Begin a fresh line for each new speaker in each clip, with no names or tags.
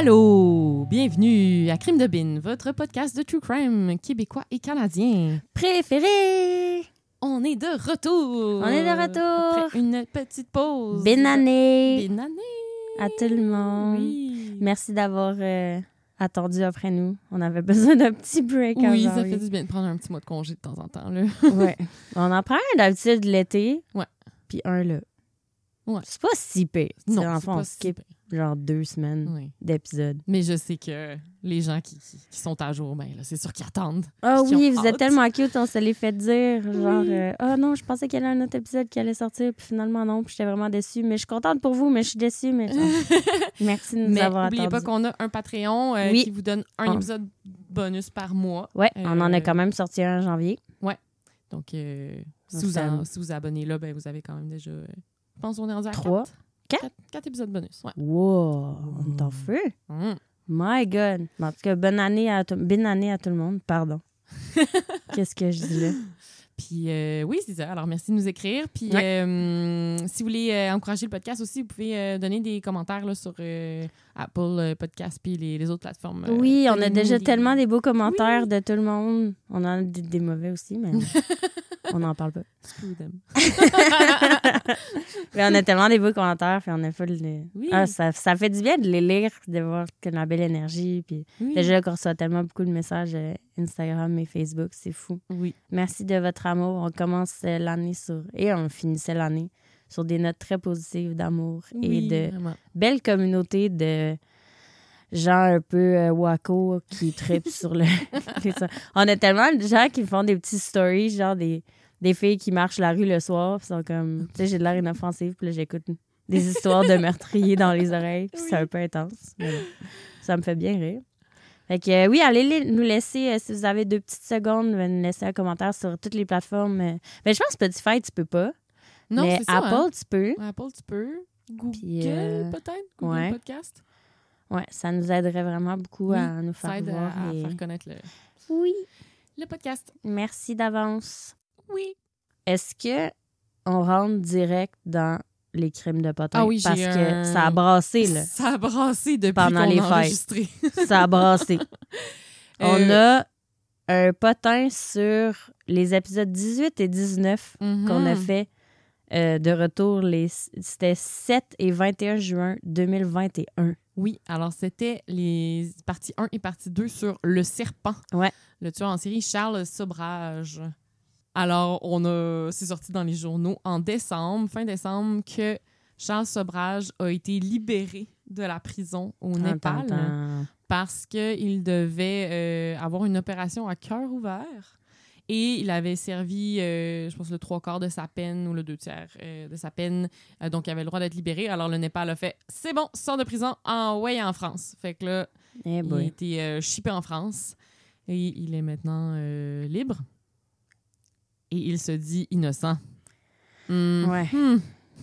Allô, bienvenue à Crime de Bin, votre podcast de true crime québécois et canadien.
Préféré!
On est de retour.
On est de retour.
Après une petite pause.
Bonne année
Bonne année.
à tout le monde.
Oui.
Merci d'avoir euh, attendu après nous. On avait besoin d'un petit break
Oui,
avant,
ça fait du bien de prendre un petit mois de congé de temps en temps. Là.
Ouais. On en prend un d'habitude l'été.
Ouais.
Puis un là.
Ouais.
C'est pas si pire.
Non, c'est
fond,
pas
on
si
skip
pire.
genre deux semaines
Oui.
d'épisodes.
Mais je sais que les gens qui, qui- sont à jour, ben là, c'est sûr qu'ils attendent.
Ah oui, vous êtes tellement cute, on se les fait dire. Genre,
Oui.
euh, ah non, je pensais qu'il y avait un autre épisode qui allait sortir, puis finalement non, puis j'étais vraiment déçue. Mais je suis contente pour vous, mais je suis déçue. Mais merci de nous
Mais
avoir
n'oubliez pas qu'on a un Patreon euh,
Oui.
qui vous donne un
On-
épisode bonus par mois.
Ouais, on en
Euh,
a quand même sorti un en janvier.
Donc, euh, si,
Donc,
vous en- si vous abonnez là, ben, vous avez quand même déjà. Je pense qu'on est rendu à
Trois?
quatre?
Quatre?
Quatre, quatre épisodes bonus. Ouais.
Wow, on est en feu.
Mm.
My God. En tout cas, bonne année à tout, bonne année à tout le monde. Pardon. Qu'est-ce que je dis là?
Puis euh, oui, c'est ça. Alors, merci de nous écrire. Puis
Ouais.
euh, si vous voulez euh, encourager le podcast aussi, vous pouvez euh, donner des commentaires là, sur euh, Apple Podcast puis les, les autres plateformes. euh,
Oui, on a déjà
des-
tellement des beaux commentaires de tout le monde. On en a des, des mauvais aussi, mais on n'en parle pas. On a tellement des beaux commentaires, puis on a full de...
Oui.
Ah, ça, ça fait du bien de les lire, de voir que la belle énergie. Puis
Oui.
déjà qu'on reçoit tellement beaucoup de messages euh, Instagram et Facebook, c'est fou.
Oui.
Merci de votre amour. On commence euh, l'année sur... Et on finissait l'année sur des notes très positives d'amour et de
vraiment.
belle communauté de gens un peu euh, wacko qui trippent sur le. On a tellement de gens qui font des petits stories, genre des, des filles qui marchent la rue le soir, puis sont comme. Tu sais, j'ai de l'air inoffensive, puis là, j'écoute des histoires de meurtriers dans les oreilles, puis c'est un peu intense. mais ça me fait bien rire. Fait que, euh, oui, allez les- nous laisser, euh, si vous avez deux petites secondes, nous laisser un commentaire sur toutes les plateformes. euh. Ben, je pense que Spotify, tu peux pas.
Non,
mais
c'est ça.
Apple,
hein.
tu peux.
Apple, tu peux. Google,
euh,
peut-être. Google
ouais.
Podcast.
Ouais, ça nous aiderait vraiment beaucoup
Oui,
à nous
Ça
faire
aide
voir.
à
et-
faire connaître le,
Oui.
le podcast.
Merci d'avance.
Oui.
Est-ce que on rentre direct dans les crimes de potin?
Ah oui,
Parce que
un-
ça a brassé, là?
Ça a brassé depuis
Pendant les
a
fêtes.
enregistré.
Ça a brassé. On
Euh,
a un potin sur les épisodes 18 et 19 qu'on a
mhm.
fait euh, de retour. Les... C'était 7 et 21 juin 2021.
Oui, alors c'était les parties 1 et partie 2 sur Le Serpent.
Ouais.
Le tueur en série Charles Sobrage. Alors, on a c'est sorti dans les journaux en décembre, fin décembre, que Charles Sobrage a été libéré de la prison au Népal
Attends,
parce qu'il devait euh, avoir une opération à cœur ouvert. Et il avait servi, euh, je pense, le trois quarts de sa peine ou le deux tiers euh, de sa peine. Donc, il avait le droit d'être libéré. Alors, le Népal a fait c'est bon, sort de prison, en way en France. Fait que là,
Eh
il a été shippé en France et il est maintenant libre. Et il se dit innocent. Hmm.
Ouais.
Hmm.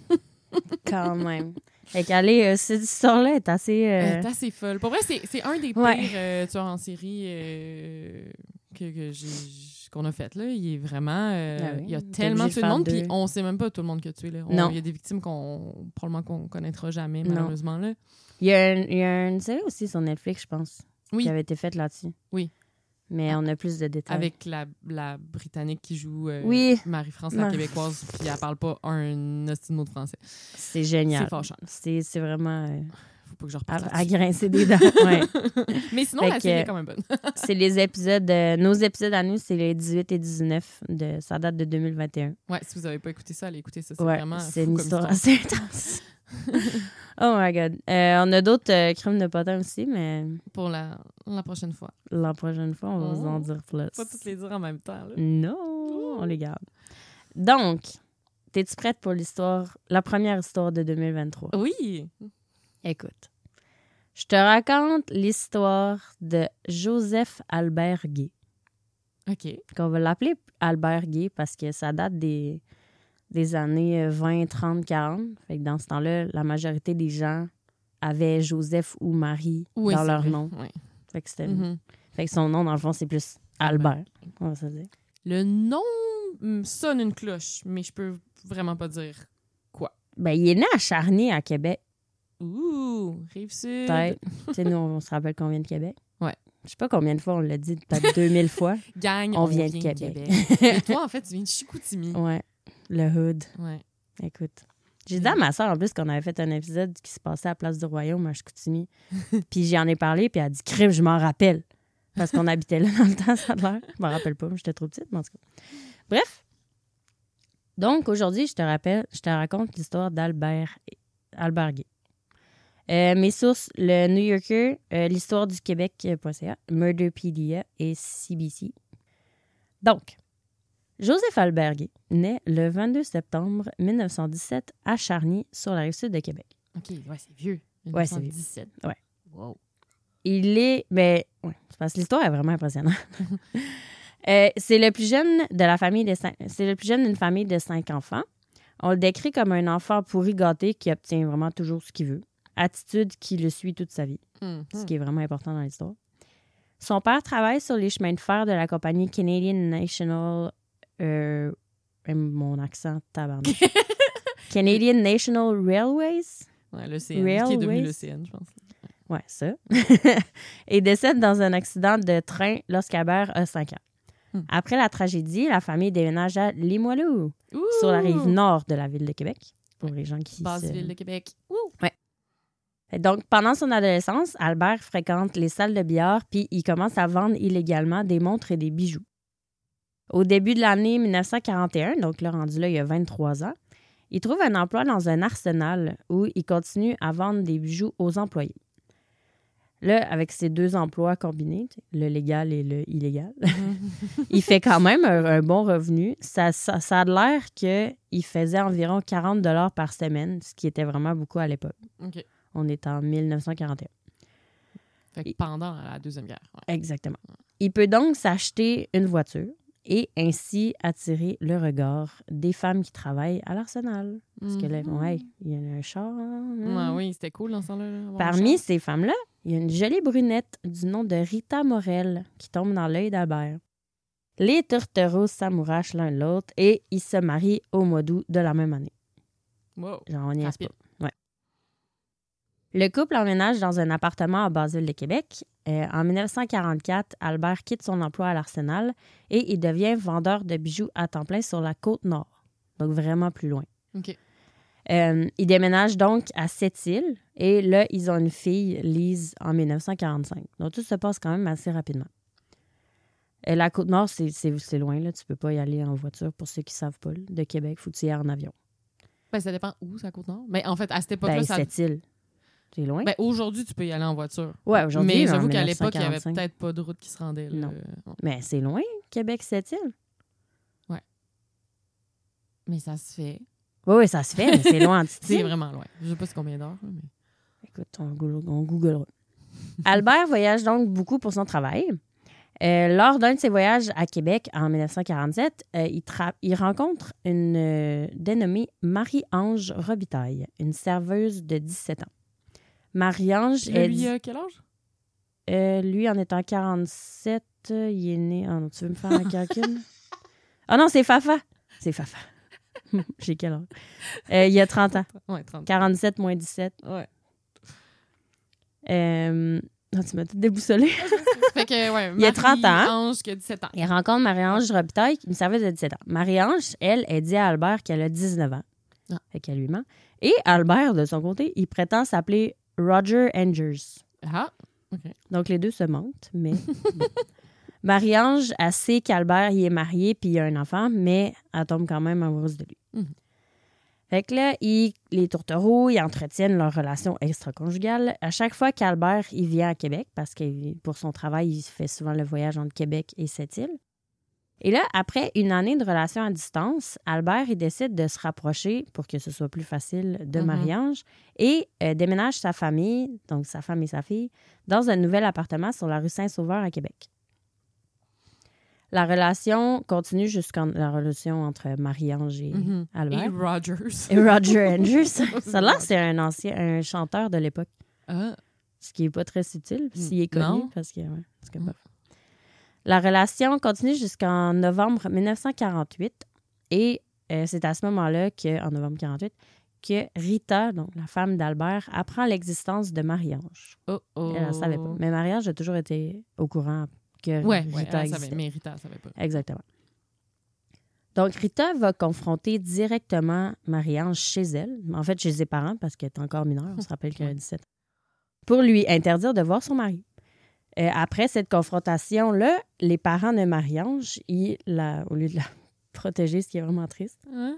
Quand même. Fait qu'allez, euh, cette histoire-là est assez... euh,
Elle est assez folle. Pour vrai, c'est c'est un des pires
Ouais.
euh, tueurs en série euh, que, que qu'on a fait. Là. Il est vraiment. euh,
Ah oui,
il y a tellement
de
monde, puis on sait même pas tout le monde qui a tué. Là. On-
Non.
Il y a des victimes qu'on probablement qu'on connaîtra jamais,
Non.
malheureusement. Là.
Il y, a un- il y a une série aussi sur Netflix, je pense,
Oui.
qui avait été faite là-dessus.
Oui.
Mais
Ah.
on a plus de détails.
Avec la, la Britannique qui joue euh,
Oui.
Marie-France, la Québécoise, puis elle parle pas un hostie de mot de français.
C'est
C'est
génial.
fâchant.
C'est c'est vraiment euh,
Faut pas que je
à, à grincer des dents. Ouais.
Mais sinon,
Fait
la série est quand même bonne.
c'est les épisodes, euh, nos épisodes à nous, c'est les 18 et 19. De, ça date de 2021.
ouais, si vous avez pas écouté ça, allez écouter ça. C'est
Ouais,
vraiment
c'est une
comme
histoire assez intense. oh my god. Euh, on a d'autres euh, crimes de potins aussi, mais
Pour la, la prochaine fois.
la prochaine fois, on va vous en
Oh.
dire plus.
Pas toutes les dire en même temps. Là.
Non, on les garde. Donc, es-tu prête pour l'histoire, la première histoire de 2023?
Oui.
Écoute, je te raconte l'histoire de Joseph Albert Gay.
OK.
Qu'on va l'appeler Albert Gay parce que ça date des, des années euh, 20, 30, 40. Fait que dans ce temps-là, la majorité des gens avaient Joseph ou Marie
Oui,
dans leur
vrai.
nom. Fait que, c'était-
Mhm.
fait que son nom, dans le fond, c'est plus Albert. On va se dire.
Le nom sonne une cloche, mais je peux vraiment pas dire.
Ben, il est né à Charny, à Québec.
Ouh, Rive-Sud.
Peut-être. tu sais, nous, on se rappelle qu'on vient de Québec.
Ouais.
Je sais pas combien de fois on l'a dit, peut-être 2000 fois.
Gang,
On vient de Québec.
Et toi, en fait, tu viens de Chicoutimi.
Ouais. Le hood.
Ouais.
Écoute. J'ai dit à ma soeur, en plus, qu'on avait fait un épisode qui se passait à Place du Royaume à Chicoutimi. puis j'en ai parlé, puis elle a dit Crime, je m'en rappelle. Parce qu'on habitait là dans le temps, ça a l'air. Je m'en rappelle pas, j'étais trop petite, mais en tout cas. Bref. Donc, aujourd'hui, je te rappelle, je te raconte l'histoire d'Albert Albert Gay. Euh, mes sources, le New Yorker, euh, l'histoire du Québec.ca, Murderpedia et CBC. Donc, Joseph Albert Gay naît le 22 septembre 1917 à Charny, sur la rive sud de Québec.
OK, ouais, c'est vieux.
Ouais, c'est vieux.
1917.
Ouais.
Wow.
Il est. Ben, ouais, parce que l'histoire est vraiment impressionnante. Euh, c'est le plus jeune de la famille de cinq- c'est le plus jeune d'une famille de cinq enfants. On le décrit comme un enfant pourri gâté qui obtient vraiment toujours ce qu'il veut. Attitude qui le suit toute sa vie,
Mhm.
ce qui est vraiment important dans l'histoire. Son père travaille sur les chemins de fer de la compagnie Canadian National. Euh, mon accent tabarnak. Canadian National Railways?
Ouais, l'océan. Qui est devenu
Railways?
l'océan, je pense.
Ouais, ça. et décède dans un accident de train lorsqu'Albert a 5 ans.
Hmm.
Après la tragédie, la famille déménage à Limoilou, sur la rive nord de la ville de Québec, pour les gens qui
Basse
se-
ville de Québec. Ouh!
Et Donc, pendant son adolescence, Albert fréquente les salles de billard puis il commence à vendre illégalement des montres et des bijoux. Au début de l'année 1941, donc là, rendu là, il y a 23 ans, il trouve un emploi dans un arsenal où il continue à vendre des bijoux aux employés. Là, avec ces deux emplois combinés, le légal et le illégal, il fait quand même un, un bon revenu. Ça, ça, ça a l'air qu'il faisait environ 40 par semaine, ce qui était vraiment beaucoup à l'époque. On est en 1941.
Fait que
Et-
pendant la Deuxième Guerre. ouais.
Exactement. Il peut donc s'acheter une voiture et ainsi attirer le regard des femmes qui travaillent à l'arsenal. Parce que là,
Mhm.
ouais, il y a un char. hein.
Ouais, oui, c'était cool dans ce là,
Parmi ces femmes-là, il y a une jolie brunette du nom de Rita Morel qui tombe dans l'œil d'Albert. Les tourtereaux s'amourachent l'un l'autre et ils se marient au mois d'août de la même année.
Wow.
Genre, on pas. Le couple emménage dans un appartement à Basile de Québec. Euh, en 1944, Albert quitte son emploi à l'Arsenal et il devient vendeur de bijoux à temps plein sur la côte nord, donc vraiment plus loin.
OK.
Euh, il déménage donc à Sept-Îles et là, ils ont une fille, Lise, en 1945. Donc tout se passe quand même assez rapidement. Et la côte nord, c'est- c'est c'est loin, là. tu peux pas y aller en voiture pour ceux qui savent pas. là. De Québec, faut que tu y ailles en avion.
Ben, ça dépend où, ça Côte-Nord. Mais en fait, à cette époque-là,
Ben,
ça...
Sept-Îles, c'est loin?
Ben, aujourd'hui, tu peux y aller en voiture.
ouais, aujourd'hui,
Mais j'avoue qu'à l'époque, il n'y avait
1945.
peut-être pas de route qui se rendait. là.
Non.
Ouais.
Mais c'est loin, Québec, Sept-Îles.
Mais ça se fait.
Oui, oui, ça se fait, mais c'est loin en
C'est vraiment loin. Je sais pas combien d'heures. Mais...
Écoute, on, on googlera. Albert voyage donc beaucoup pour son travail. Euh, lors d'un de ses voyages à Québec en 1947, euh, il, il rencontre une euh, dénommée Marie-Ange Robitaille, une serveuse de 17 ans. Marie-Ange,
lui,
dit-
euh, quel âge?
euh, lui, en étant 47, euh, il est né. Ah non, tu veux me faire un calcul? Ah non, c'est Fafa. C'est Fafa. J'ai quel âge? Euh, il a 30 ans.
Ouais, 30.
47 moins 17.
Ouais.
Euh, non, tu m'as tout déboussolé.
fait que, ouais,
Il y a 30 ans.
Ange qui a 17 ans.
Il rencontre Marie-Ange Robitaille, une serveuse de 17 ans. Marie-Ange, elle, elle dit à Albert qu'elle a 19 ans.
Ah.
Fait qu'elle lui ment. Et Albert, de son côté, il prétend s'appeler Roger Angers.
Ah,
Donc, les deux se mentent, mais... bon. Marie-Ange, elle sait qu'Albert, il est marié puis il a un enfant, mais elle tombe quand même amoureuse de lui.
Mhm.
Fait que là, ils- les tourtereaux, ils entretiennent leur relation extra-conjugale. À chaque fois qu'Albert, il vient à Québec, parce que pour son travail, il fait souvent le voyage entre Québec et Sept-Îles. Et là, après une année de relation à distance, Albert, il décide de se rapprocher pour que ce soit plus facile de
Mhm.
Marie-Ange et euh, déménage sa famille, donc sa femme et sa fille, dans un nouvel appartement sur la rue Saint-Sauveur à Québec. La relation continue jusqu'en la relation entre Marie-Ange et
Mhm.
Albert.
Et Rogers.
Et Roger Andrews. Ça que c'est un ancien un chanteur de l'époque.
Ah,
Ce qui n'est pas très subtil, s'il est connu.
Non.
Parce que, ouais,
Mm.
La relation continue jusqu'en novembre 1948. Et euh, c'est à ce moment-là, que, en novembre 48, que Rita, donc la femme d'Albert, apprend l'existence de Marie-Ange.
Oh, oh.
Elle ne savait pas. Mais Marie-Ange a toujours été au courant que
Ouais,
Rita
ouais, elle
existait.
savait, mais Rita, elle savait pas.
Exactement. Donc, Rita va confronter directement Marie-Ange chez elle, en fait chez ses parents, parce qu'elle est encore mineure, on se rappelle qu'elle a 17 ans, pour lui interdire de voir son mari. Euh, après cette confrontation-là, les parents de Marie-Ange, ils la- au lieu de la protéger, ce qui est vraiment triste,
Hein?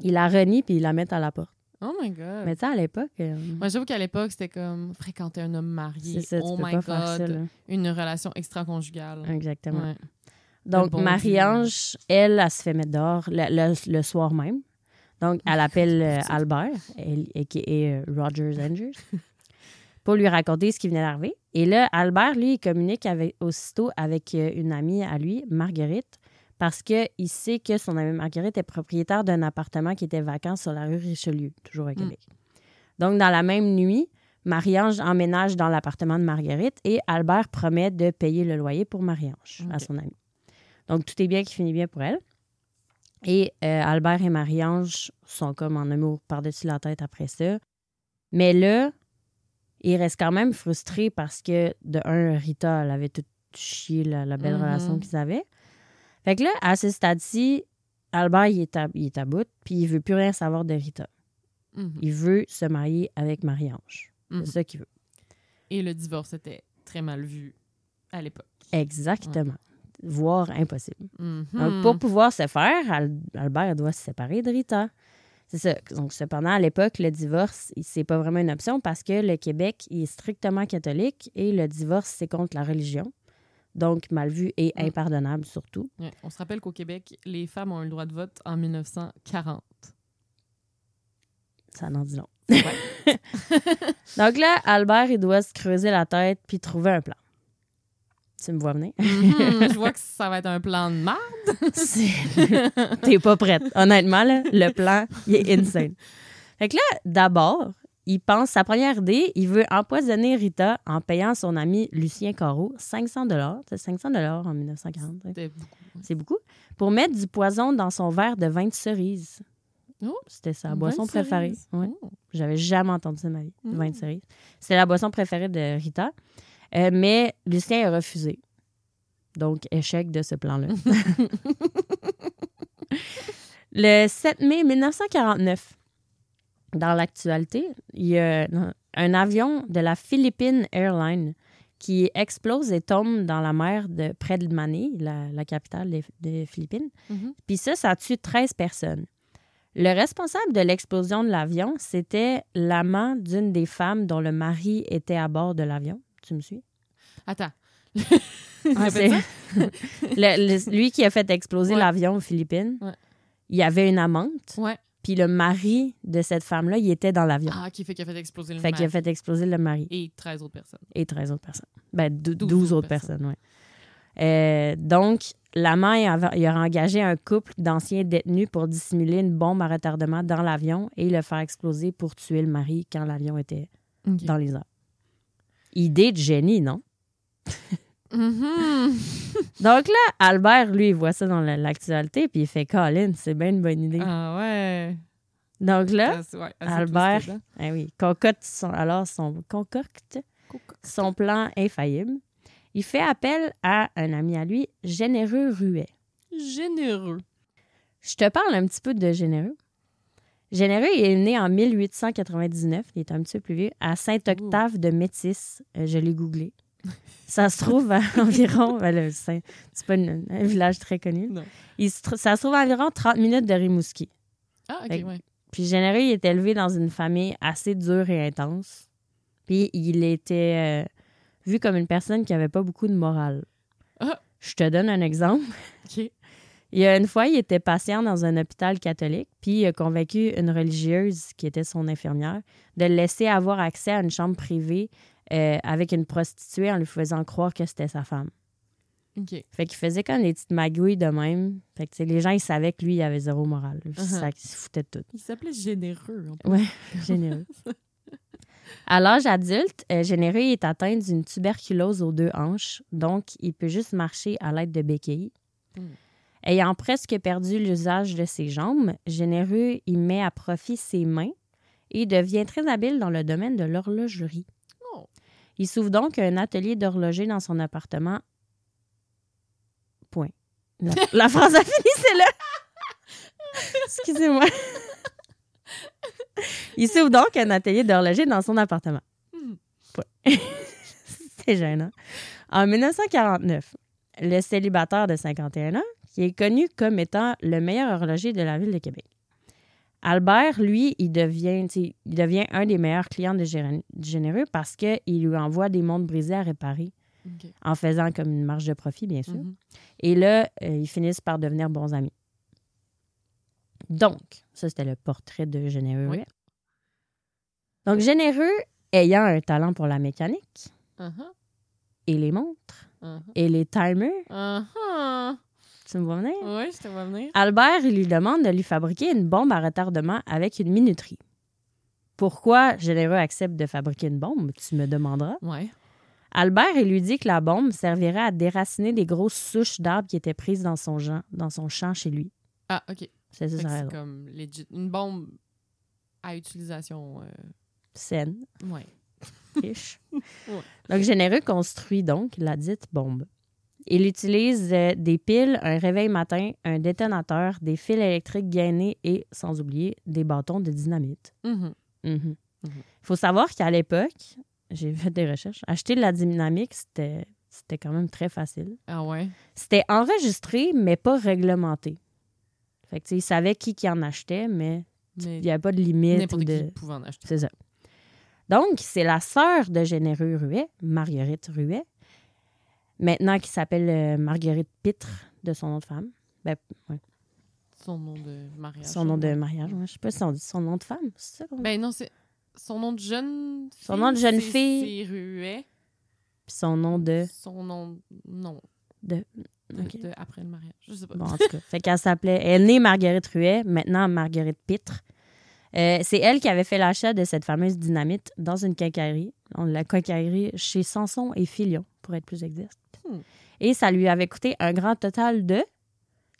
ils la renient puis ils la mettent à la porte.
Oh my God.
Mais tu sais, à l'époque, euh,
Moi, j'avoue qu'à l'époque, c'était comme fréquenter un homme marié.
c'est ça,
oh my God.
ça.
Une relation extra-conjugale.
Exactement.
Ouais.
Donc,
bon
Marie-Ange, elle, elle se fait mettre dehors le, le- le soir même. Donc, elle appelle euh, Albert, elle, qui est Rogers Andrews, pour lui raconter ce qui venait d'arriver. Et là, Albert, lui, il communique avec, aussitôt avec euh, une amie à lui, Marguerite, parce qu'il sait que son amie Marguerite est propriétaire d'un appartement qui était vacant sur la rue Richelieu, toujours à Québec. Donc, dans la même nuit, Marie-Ange emménage dans l'appartement de Marguerite et Albert promet de payer le loyer pour Marie-Ange à son amie. Donc, tout est bien qui finit bien pour elle. Et euh, Albert et Marie-Ange sont comme en amour par-dessus la tête après ça. Mais là, ils restent quand même frustrés parce que, de un, Rita, elle avait tout chié la, la belle
Mhm.
relation qu'ils avaient. Fait que là, à ce stade-ci, Albert, il est, à, il est à bout, puis il veut plus rien savoir de Rita.
Mhm.
Il veut se marier avec Marie-Ange. C'est ça qu'il veut.
Et le divorce était très mal vu à l'époque.
Exactement. Voire impossible. Donc, pour pouvoir se faire, Al- Albert doit se séparer de Rita. C'est ça. Donc, cependant, à l'époque, le divorce, c'est pas vraiment une option parce que le Québec il est strictement catholique et le divorce, c'est contre la religion. Donc, mal vu et
Mm.
impardonnable surtout.
Ouais. On se rappelle qu'au Québec, les femmes ont eu le droit de vote en 1940.
Ça en dit long.
Ouais.
Donc là, Albert, il doit se creuser la tête puis trouver un plan. Tu me vois venir?
Mhm. Je vois que ça va être un plan de.
C'est- T'es pas prête. Honnêtement, là, le plan, il est insane. Fait que là, d'abord, il pense, sa première idée, il veut empoisonner Rita en payant son ami Lucien Corot 500 C'est 500 en 1940. hein.
C'était beaucoup.
C'est beaucoup. Pour mettre du poison dans son verre de vin de cerise.
Oh,
C'était sa boisson préférée. Ouais.
Oh.
J'avais jamais entendu ça de ma vie, du
Mm.
vin de cerise. C'était la boisson préférée de Rita. Euh, mais Lucien a refusé. Donc, échec de ce plan-là. Le 7 mai 1949, dans l'actualité, il y a un avion de la Philippine Airlines qui explose et tombe dans la mer de, près de Manille, la, la capitale des, des Philippines.
Mhm.
Puis ça, ça tue 13 personnes. Le responsable de l'explosion de l'avion, c'était l'amant d'une des femmes dont le mari était à bord de l'avion. Tu me suis?
Attends.
Ah,
Répète
c'est-
ça?
Le- le- lui qui a fait exploser
Ouais.
l'avion aux Philippines,
Ouais.
il y avait une amante,
Ouais.
puis le mari de cette femme-là, il était dans l'avion.
Ah, qui fait qu'il a fait exploser le
fait qu'il a
mari.
fait exploser le mari
Et 13 autres personnes.
et 13 autres personnes. Ben, dou- 12,
12
autres personnes, oui. donc, l'amant, il, avait- il a engagé un couple d'anciens détenus pour dissimuler une bombe à retardement dans l'avion et le faire exploser pour tuer le mari quand l'avion était dans les airs. Idée de génie, non?
Mhm.
Donc là, Albert, lui, il voit ça dans la- l'actualité, puis il fait Colin, c'est bien une bonne idée.
Ah ouais.
Donc là,
ouais,
Albert, ah oui, concocte son, alors son, concocte son plan infaillible. Il fait appel à un ami à lui, Généreux Ruet.
Généreux.
Je te parle un petit peu de Généreux. Généreux il est né en 1899, il est un petit peu plus vieux, à Saint-Octave de Métis. Euh, je l'ai googlé. Ça se trouve à environ. ben c'est pas une- un village très connu.
Non.
Il se tr- ça se trouve à environ 30 minutes de Rimouski.
Ah, ok.
Puis Généreux, il est élevé dans une famille assez dure et intense. Puis il était euh, vu comme une personne qui avait pas beaucoup de morale.
Ah.
Je te donne un exemple.
Ok.
Il y a une fois, il était patient dans un hôpital catholique, puis il a convaincu une religieuse qui était son infirmière de le laisser avoir accès à une chambre privée euh, avec une prostituée en lui faisant croire que c'était sa femme.
Ok.
Fait qu'il faisait comme des petites magouilles de même. Fait que les gens, ils savaient que lui, il avait zéro morale. Puis
Uh-huh.
ça, il se foutait de tout.
Il s'appelait Généreux. en.
Ouais, généreux. À l'âge adulte, euh, Généreux il est atteint d'une tuberculose aux deux hanches, donc il peut juste marcher à l'aide de béquilles.
Mm.
Ayant presque perdu l'usage de ses jambes, Généreux il met à profit ses mains et devient très habile dans le domaine de l'horlogerie.
Oh.
Il s'ouvre donc un atelier d'horloger dans son appartement. Point. La, la phrase a fini, c'est là. Excusez-moi. Il s'ouvre donc un atelier d'horloger dans son appartement.
Hmm.
Point. c'est gênant. En 1949, le célibataire de 51 ans, qui est connu comme étant le meilleur horloger de la ville de Québec. Albert, lui, il devient, il devient un des meilleurs clients de Généreux parce qu'il lui envoie des montres brisées à réparer en faisant comme une marge de profit, bien sûr.
Mhm.
Et là, euh, ils finissent par devenir bons amis. Donc, ça, c'était le portrait de Généreux.
Oui.
Donc, Généreux, ayant un talent pour la mécanique
Uh-huh.
et les montres
Uh-huh.
et les timers,
Uh-huh.
Tu me vois venir?
Ouais, je te vois venir.
Albert, il lui demande de lui fabriquer une bombe à retardement avec une minuterie. Pourquoi Généreux accepte de fabriquer une bombe, tu me demanderas?
Ouais.
Albert, il lui dit que la bombe servirait à déraciner des grosses souches d'arbres qui étaient prises dans son, champ, dans son champ chez lui.
Ah, OK.
C'est ça,
c'est comme legit. Une bombe à utilisation. euh,
Saine,
Ouais.
riche. Donc, Généreux construit donc la dite bombe. Il utilise euh, des piles, un réveil matin, un détonateur, des fils électriques gainés et, sans oublier, des bâtons de dynamite. Il
Mhm.
faut savoir qu'à l'époque, j'ai fait des recherches, acheter de la dynamique, c'était c'était quand même très facile.
Ah ouais?
C'était enregistré, mais pas réglementé. Fait que, ils savaient qui qui en achetait, mais il n'y avait pas de limite.
n'importe
ou de...
qui pouvait en acheter.
C'est ça. Donc, c'est la sœur de Généreux Ruet, Marguerite Ruet, maintenant qui s'appelle euh, Marguerite Pitre, de son nom de femme. Ben, ouais,
Son nom de mariage.
son nom de mariage. ouais. Je sais pas si on dit son nom de femme, c'est ça? qu'on-
Ben non, c'est. Son nom de jeune
Son nom de jeune fille.
C'est Ruet.
Puis son nom de...
Son nom. Non.
de...
De, après le mariage. Je sais pas.
Bon, en tout cas. fait qu'elle s'appelait... Elle est née Marguerite Ruet, maintenant Marguerite Pitre. Euh, c'est elle qui avait fait l'achat de cette fameuse dynamite dans une quincaillerie. On- La quincaillerie chez Sanson et Filion, pour être plus exact.
Hmm.
Et ça lui avait coûté un grand total de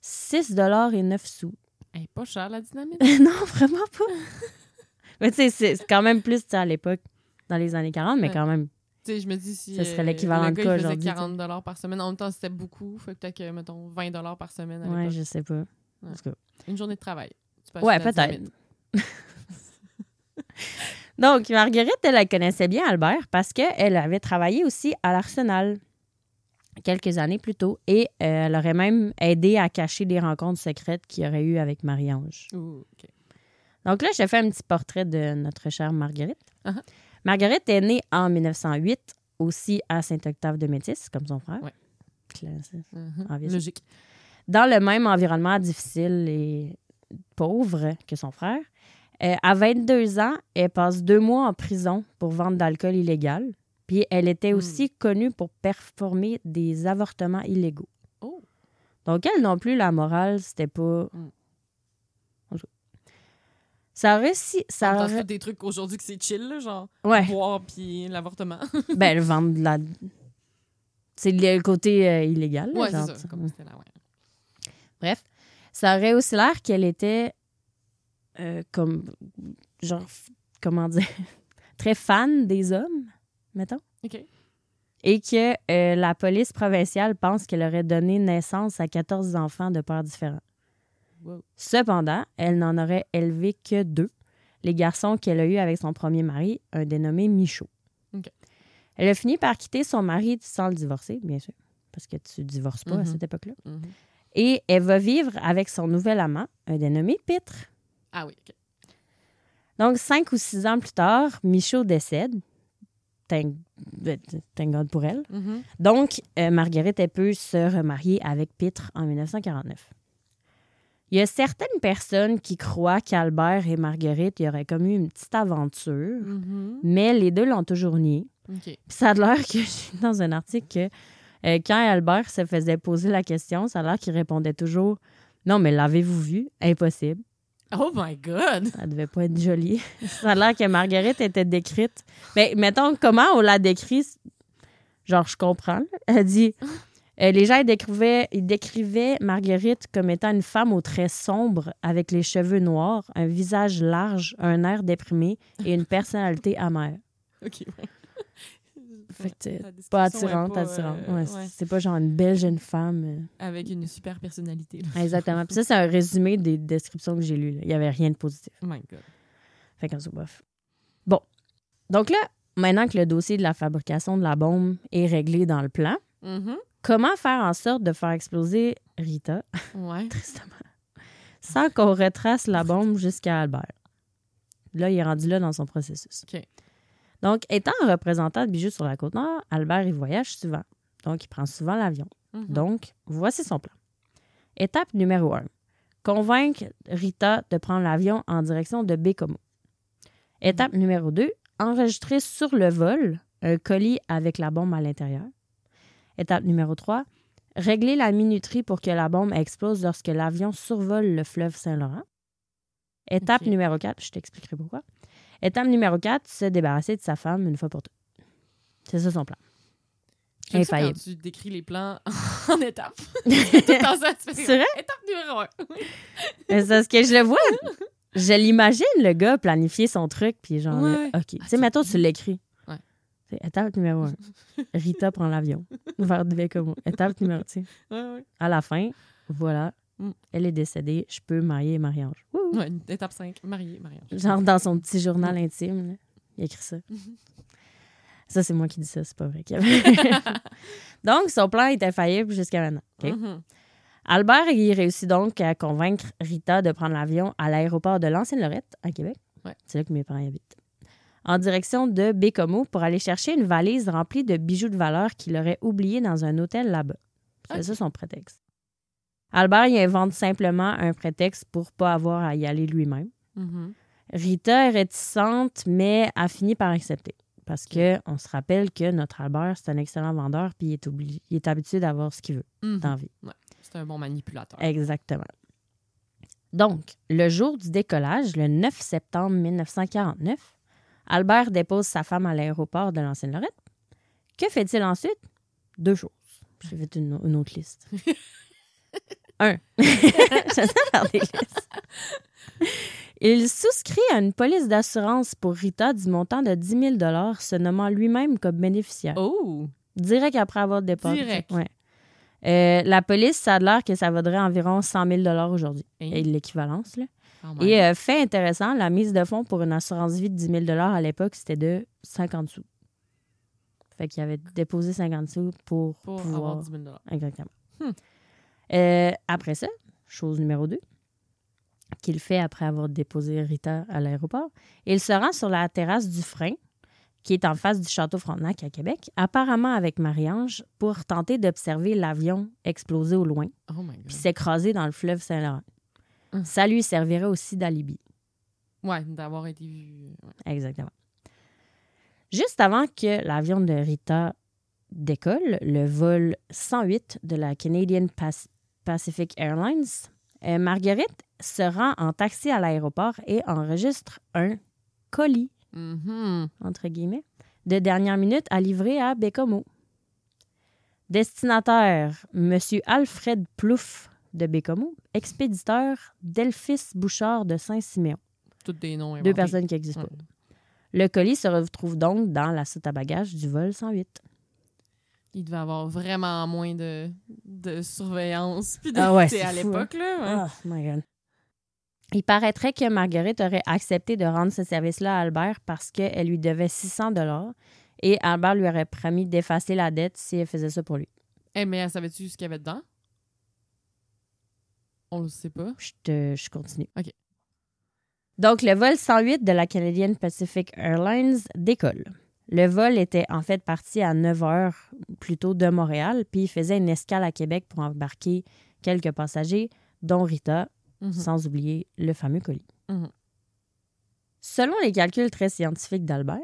6 dollars et 9 sous.
Elle est pas chère, la dynamite?
non, vraiment pas. mais tu sais, c'est quand même plus à l'époque, dans les années 40, mais
Ouais.
quand même.
tu sais, je me dis si.
Ce serait
euh,
l'équivalent
le
de quoi aujourd'hui, tu sais?
40 par semaine. En même temps, c'était beaucoup. Fait que peut-être que, mettons, 20 par semaine à
Ouais, je sais pas.
Une journée de travail. Tu
Ouais, peut-être. Donc, Marguerite, elle, connaissait bien Albert parce qu'elle avait travaillé aussi à l'Arsenal quelques années plus tôt et euh, elle aurait même aidé à cacher des rencontres secrètes qu'il y aurait eu avec Marie-Ange. Donc là, je fais un petit portrait de notre chère Marguerite.
Uh-huh.
Marguerite est née en 1908, aussi à Saint-Octave de Métis, comme son frère.
Ouais. Mhm.
Obviously.
Logique.
Dans le même environnement difficile et pauvre que son frère. Euh, à 22 ans, elle passe deux mois en prison pour vente d'alcool illégal. Puis elle était
Hmm.
aussi connue pour performer des avortements illégaux.
Oh.
Donc elle non plus, la morale, c'était pas...
Hmm.
Ça aurait si... Ça aurait...
des trucs aujourd'hui que c'est chill, là, genre
Ouais.
boire puis l'avortement.
Ben, le vendre de la. C'est le côté euh, illégal. là,
ouais,
genre,
ça.
tu-
Comme c'était là, ouais.
Bref, ça aurait aussi l'air qu'elle était euh, comme. Genre, comment dire Très fan des hommes, mettons.
OK.
Et que euh, la police provinciale pense qu'elle aurait donné naissance à 14 enfants de pères différents.
Wow.
Cependant, elle n'en aurait élevé que deux. Les garçons qu'elle a eus avec son premier mari, un dénommé Michaud.
OK.
Elle a fini par quitter son mari sans le divorcer, bien sûr, parce que tu divorces pas à
Mhm.
cette époque-là.
Mhm.
Et elle va vivre avec son nouvel amant, un dénommé Pitre.
Ah oui, OK.
Donc, cinq ou six ans plus tard, Michaud décède. Thank, euh, thank God pour elle.
Mhm.
Donc, euh, Marguerite, elle peut se remarier avec Pitre en 1949. Il y a certaines personnes qui croient qu'Albert et Marguerite y auraient commis une petite aventure,
Mhm.
mais les deux l'ont toujours nié. Puis ça a l'air que j'ai lu dans un article que euh, quand Albert se faisait poser la question, ça a l'air qu'il répondait toujours Non, mais l'avez-vous vu? Impossible.
Oh my God!
Ça devait pas être joli. ça a l'air que Marguerite était décrite. Mais mettons, comment on l'a décrit? Genre, je comprends. Elle dit Euh, les gens ils décrivaient, ils décrivaient Marguerite comme étant une femme aux traits sombres, avec les cheveux noirs, un visage large, un air déprimé et une personnalité amère.
OK, ouais.
Fait que, pas attirante,
pas,
attirante.
euh,
Ouais,
ouais.
C'est pas genre une belle jeune femme. euh.
Avec une super personnalité. là.
Exactement. Puis ça, c'est un résumé des descriptions que j'ai lues. là. Il y avait rien de positif.
Oh my God.
Fait qu'en bref. Bon. Donc là, maintenant que le dossier de la fabrication de la bombe est réglé dans le plan,
Mhm.
comment faire en sorte de faire exploser Rita,
Ouais.
tristement, sans qu'on retrace la bombe jusqu'à Albert? Là, il est rendu là dans son processus.
OK.
Donc, étant un représentant de bijoux sur la côte nord, Albert, il voyage souvent. Donc, il prend souvent l'avion.
Mhm.
Donc, voici son plan. Étape numéro 1. Convaincre Rita de prendre l'avion en direction de Bécomo. Étape numéro 2. Enregistrer sur le vol un colis avec la bombe à l'intérieur. Étape numéro 3. Régler la minuterie pour que la bombe explose lorsque l'avion survole le fleuve Saint-Laurent. Étape numéro 4. Je t'expliquerai pourquoi. Étape numéro 4. Se débarrasser de sa femme une fois pour toutes. C'est ça son plan.
J'aime ça quand tu décris les plans en étapes.
C'est vrai?
Étape numéro un.
Mais C'est ce que je le vois. Je l'imagine, le gars, planifier son truc, puis genre,
Ouais.
OK. Tu sais, mettons, tu l'écris.
Ouais.
C'est étape numéro un. Rita prend l'avion vers Bécomo. Étape numéro, tu sais.
Ouais, ouais.
À la fin, voilà,
Mm.
elle est décédée. Je peux marier Marie-Ange. Wouh!
Ouais, étape 5, marié, mariage.
Genre dans son petit journal intime, là, il écrit ça. Ça, c'est moi qui dis ça, c'est pas vrai. donc, son plan était faillible jusqu'à maintenant.
Mhm.
Albert il réussit donc à convaincre Rita de prendre l'avion à l'aéroport de l'Ancienne-Lorette, à Québec.
Ouais.
C'est là que mes parents y habitent. En direction de Bécomo pour aller chercher une valise remplie de bijoux de valeur qu'il aurait oublié dans un hôtel là-bas. C'est ça son prétexte. Albert il invente simplement un prétexte pour pas avoir à y aller lui-même.
Mhm.
Rita est réticente, mais a fini par accepter. Parce que on se rappelle que notre Albert, c'est un excellent vendeur, puis il est, obligé, il est habitué d'avoir ce qu'il veut
Mhm.
dans la vie.
C'est un bon manipulateur.
Exactement. Donc, le jour du décollage, le 9 septembre 1949, Albert dépose sa femme à l'aéroport de l'ancienne Lorette. Que fait-il ensuite? Deux choses. J'ai fait une, une autre liste. Un. Listes. Il souscrit à une police d'assurance pour Rita du montant de 10 000 se nommant lui-même comme bénéficiaire.
Oh!
Direct après avoir déposé.
Direct.
Ouais. Euh, la police, ça a l'air que ça vaudrait environ 100 000 aujourd'hui.
Hein?
Et L'équivalence. là.
Même.
Et euh, fait intéressant, la mise de fonds pour une assurance vie de 10 000 à l'époque, c'était de 50 sous. Fait qu'il avait déposé 50 sous pour,
pour
pouvoir...
avoir 10 000
Exactement.
Hmm.
Euh, après ça, chose numéro 2, qu'il fait après avoir déposé Rita à l'aéroport, il se rend sur la terrasse du Frein, qui est en face du château Frontenac à Québec, apparemment avec Marie-Ange, pour tenter d'observer l'avion exploser au loin
Oh
puis s'écraser dans le fleuve Saint-Laurent.
Hum.
Ça lui servirait aussi d'alibi.
Ouais, d'avoir été vu. ouais.
Exactement. Juste avant que l'avion de Rita décolle, le vol 108 de la Canadian Pas- Pacific Airlines, euh, Marguerite se rend en taxi à l'aéroport et enregistre un colis,
Mhm.
entre guillemets, de dernière minute à livrer à Bécomo. Destinataire, M. Alfred Plouffe de Bécomo, expéditeur Delphis Bouchard de Saint-Siméon.
Toutes des noms
Deux personnes qui pas. Le colis se retrouve donc dans la soute à bagages du vol 108.
Il devait avoir vraiment moins de, de surveillance. Puis de,
Ah ouais,
à l'époque, là. ouais.
Oh my God. Il paraîtrait que Marguerite aurait accepté de rendre ce service-là à Albert parce qu'elle lui devait 600 dollars et Albert lui aurait promis d'effacer la dette si elle faisait ça pour lui.
Eh, mais savais-tu ce qu'il y avait dedans? On le sait pas.
Je, te, je continue.
OK.
Donc, le vol 108 de la Canadian Pacific Airlines décolle. Le vol était en fait parti à 9 heures plutôt de Montréal, puis il faisait une escale à Québec pour embarquer quelques passagers, dont Rita,
Mhm.
sans oublier le fameux colis.
Mhm.
Selon les calculs très scientifiques d'Albert,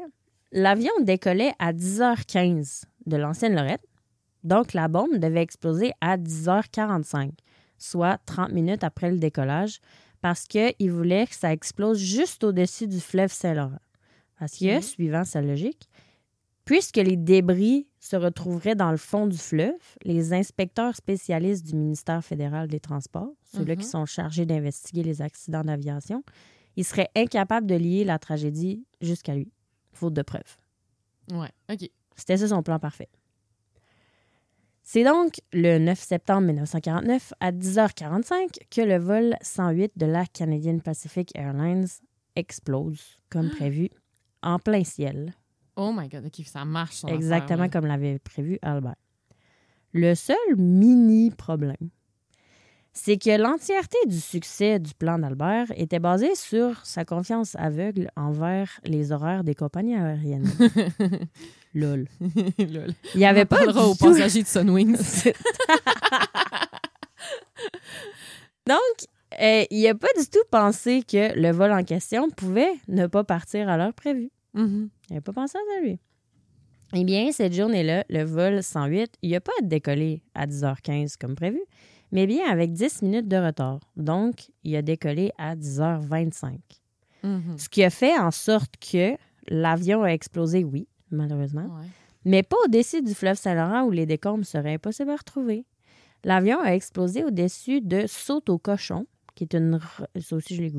l'avion décollait à 10h15 de l'ancienne Lorette, donc la bombe devait exploser à 10h45, soit 30 minutes après le décollage, parce qu'il voulait que ça explose juste au-dessus du fleuve Saint-Laurent. Parce que,
Mhm.
suivant sa logique, Puisque les débris se retrouveraient dans le fond du fleuve, les inspecteurs spécialistes du ministère fédéral des Transports, ceux-là
Mhm.
qui sont chargés d'investiguer les accidents d'aviation, ils seraient incapables de lier la tragédie jusqu'à lui, faute de preuves.
Ouais, OK.
C'était ça son plan parfait. C'est donc le 9 septembre 1949 à 10h45 que le vol 108 de la Canadian Pacific Airlines explose, comme prévu, en plein ciel,
Oh my God, OK, ça marche.
exactement
affaire,
comme l'avait prévu Albert. Le seul mini problème, c'est que l'entièreté du succès du plan d'Albert était basée sur sa confiance aveugle envers les horaires des compagnies aériennes. Lol. Il n'y avait
On
pas du
aux
tout-
passagers de Sunwings.
Donc, euh, il n'a pas du tout pensé que le vol en question pouvait ne pas partir à l'heure prévue.
Mhm.
Il n'avait pas pensé à ça, lui. Eh bien, cette journée-là, le vol 108, il n'a pas décollé à 10h15 comme prévu, mais bien avec 10 minutes de retard. Donc, il a décollé à 10h25.
Mhm.
Ce qui a fait en sorte que l'avion a explosé, oui, malheureusement,
Ouais.
mais pas au-dessus du fleuve Saint-Laurent où les décombres seraient impossibles à retrouver. L'avion a explosé au-dessus de Saute-au-Cochon, qui est une... Ça aussi, je l'ai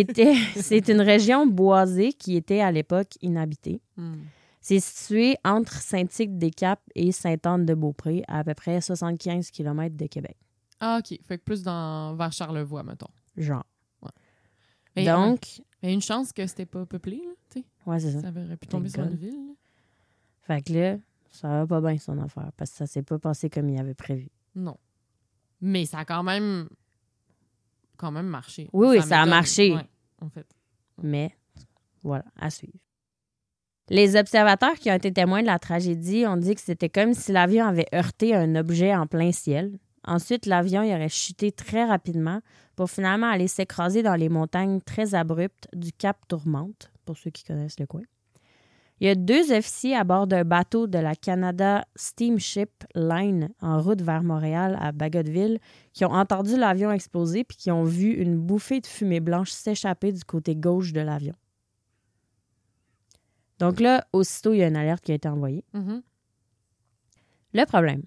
était- C'est une région boisée qui était à l'époque inhabitée.
Mhm.
C'est situé entre Saint-Tite-des-Caps et Sainte-Anne-de-Beaupré, à à peu près 75 km de Québec.
Ah, OK. Fait que plus dans, vers Charlevoix, mettons.
Genre.
Mais,
Donc,
Mais une chance que c'était pas peuplé, là, tu sais.
ouais, c'est ça.
Ça aurait pu tomber sur une ville. là.
Fait que là, ça va pas bien son affaire, parce que ça s'est pas passé comme il avait prévu.
Non. Mais ça a quand même quand même marché.
Oui, oui, ça a marché.
Ouais, en fait.
Mais voilà, à suivre. Les observateurs qui ont été témoins de la tragédie ont dit que c'était comme si l'avion avait heurté un objet en plein ciel. Ensuite, l'avion y aurait chuté très rapidement pour finalement aller s'écraser dans les montagnes très abruptes du Cap Tourmente, pour ceux qui connaissent le coin. Il y a deux officiers à bord d'un bateau de la Canada Steamship Line en route vers Montréal à Bagotville qui ont entendu l'avion exploser puis qui ont vu une bouffée de fumée blanche s'échapper du côté gauche de l'avion. Donc là, aussitôt, il y a une alerte qui a été envoyée.
Mhm.
Le problème,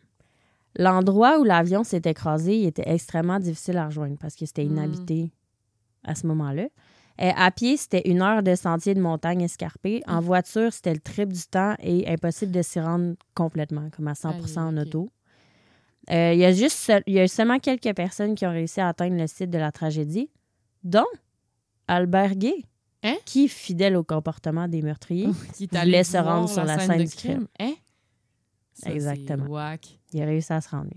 l'endroit où l'avion s'est écrasé, il était extrêmement difficile à rejoindre parce que c'était
Hmm.
inhabité à ce moment-là. Et à pied, c'était une heure de sentier de montagne escarpé. En voiture, c'était le triple du temps et impossible de s'y rendre complètement, comme à 100% en
Aïe, ok.
auto. Euh, il, y a juste seul- y a seulement quelques personnes qui ont réussi à atteindre le site de la tragédie, dont Albert Gay,
Hein?
qui, fidèle au comportement des meurtriers,
Qui est
voulait se rendre sur la scène du crime.
Hein? Ça,
Exactement. il a réussi à se rendre.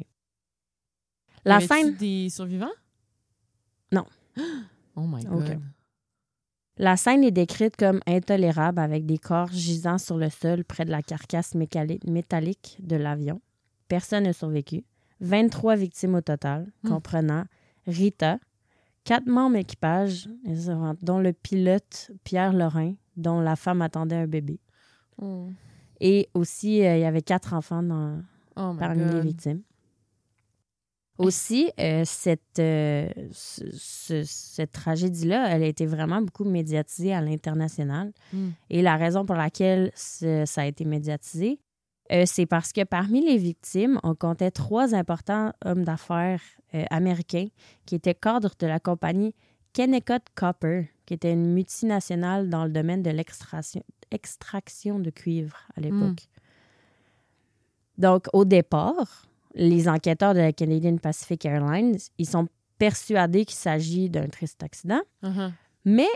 La scène,
des survivants?
Non.
Oh my. God.
La scène est décrite comme intolérable avec des corps gisant sur le sol près de la carcasse métallique de l'avion. Personne n'a survécu. 23 victimes au total,
Hmm.
comprenant Rita, quatre membres équipage, dont le pilote Pierre Lorrain, dont la femme attendait un bébé.
Oh,
Et aussi, euh, il y avait quatre enfants dans,
oh
parmi les victimes. Aussi, euh, cette, euh, ce- ce- cette tragédie-là, elle a été vraiment beaucoup médiatisée à l'international.
Hmm.
Et la raison pour laquelle ce- ça a été médiatisé, euh, c'est parce que parmi les victimes, on comptait trois importants hommes d'affaires américains qui étaient cadres de la compagnie Kennecott Copper, qui était une multinationale dans le domaine de l'extraction extraction de cuivre à l'époque. Donc, au départ, les enquêteurs de la Canadian Pacific Airlines, ils sont persuadés qu'il s'agit d'un triste accident,
Uh-huh.
mais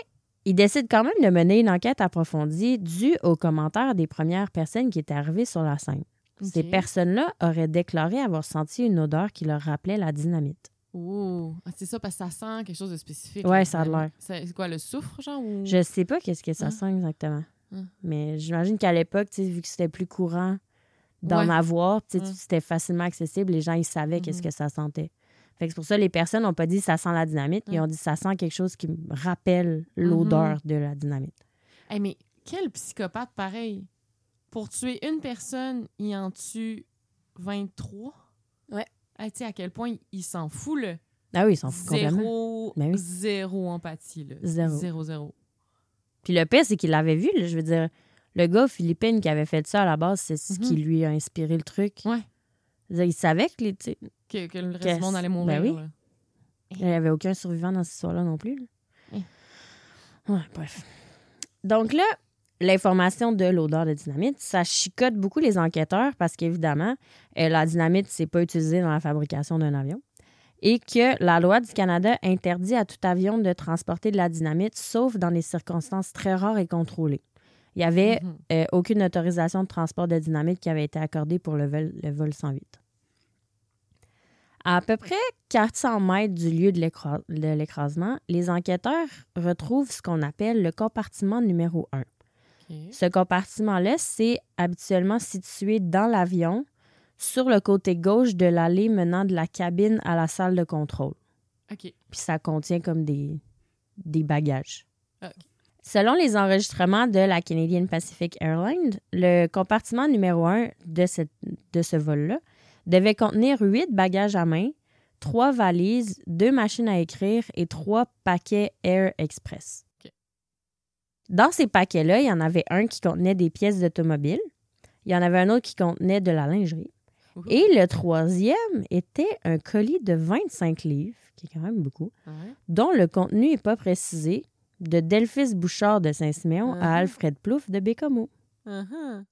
ils décident quand même de mener une enquête approfondie due aux commentaires des premières personnes qui étaient arrivées sur la scène. Ces personnes-là auraient déclaré avoir senti une odeur qui leur rappelait la dynamite.
Oh. Ah, c'est ça, parce que ça sent quelque chose de spécifique.
Ouais,
là,
ça a l'air.
C'est quoi, le soufre, genre? Ou...
Je sais pas qu'est-ce que ça
Hein?
sent exactement.
Hein.
Mais j'imagine qu'à l'époque, vu que c'était plus courant d'en
Ouais.
avoir,
Ouais.
c'était facilement accessible, les gens, ils savaient qu'est-ce
Mhm.
que ça sentait. Fait que c'est pour ça les personnes n'ont pas dit ça sent la dynamite, ils
Ouais.
ont dit ça sent quelque chose qui me rappelle l'odeur de la dynamite.
Hey, mais quel psychopathe pareil? Pour tuer une personne, il en tue 23.
Ouais.
Hey, tu sais à quel point il- s'en fout, là.
Ah oui, ils s'en foutent complètement.
Zéro,
Ben oui.
zéro empathie, là.
Zéro.
Zéro, zéro.
Puis le pire, c'est qu'il l'avait vu, là, je veux dire. Le gars aux Philippines qui avait fait ça à la base, c'est ce qui
Mhm.
lui a inspiré le truc.
Ouais.
Il savait que les,
Que, que le reste du monde allait mourir.
ben oui. il n'y avait aucun survivant dans cette histoire-là non plus. là.
Eh.
Ouais, bref. Donc là, l'information de l'odeur de dynamite, ça chicote beaucoup les enquêteurs parce qu'évidemment, euh, la dynamite, c'est pas utilisé dans la fabrication d'un avion. Et que la loi du Canada interdit à tout avion de transporter de la dynamite, sauf dans des circonstances très rares et contrôlées. Il y avait
Mhm.
euh, aucune autorisation de transport de dynamite qui avait été accordée pour le vol, le vol 108. À peu près 400 mètres du lieu de l'écra- de l'écrasement, les enquêteurs retrouvent ce qu'on appelle le compartiment numéro 1.
OK.
Ce compartiment-là, c'est habituellement situé dans l'avion, sur le côté gauche de l'allée menant de la cabine à la salle de contrôle.
OK.
Puis ça contient comme des, des bagages.
Ok.
Selon les enregistrements de la Canadian Pacific Airlines, le compartiment numéro 1 de, cette- de ce vol-là devait contenir huit bagages à main, trois valises, deux machines à écrire et trois paquets Air Express. Dans ces paquets-là, il y en avait un qui contenait des pièces d'automobile, il y en avait un autre qui contenait de la lingerie, et le troisième était un colis de 25 livres, qui est quand même beaucoup,
Ouais.
dont le contenu n'est pas précisé, de Delphis Bouchard de Saint-Siméon à Alfred Plouffe de Bécomo.
Uh-huh.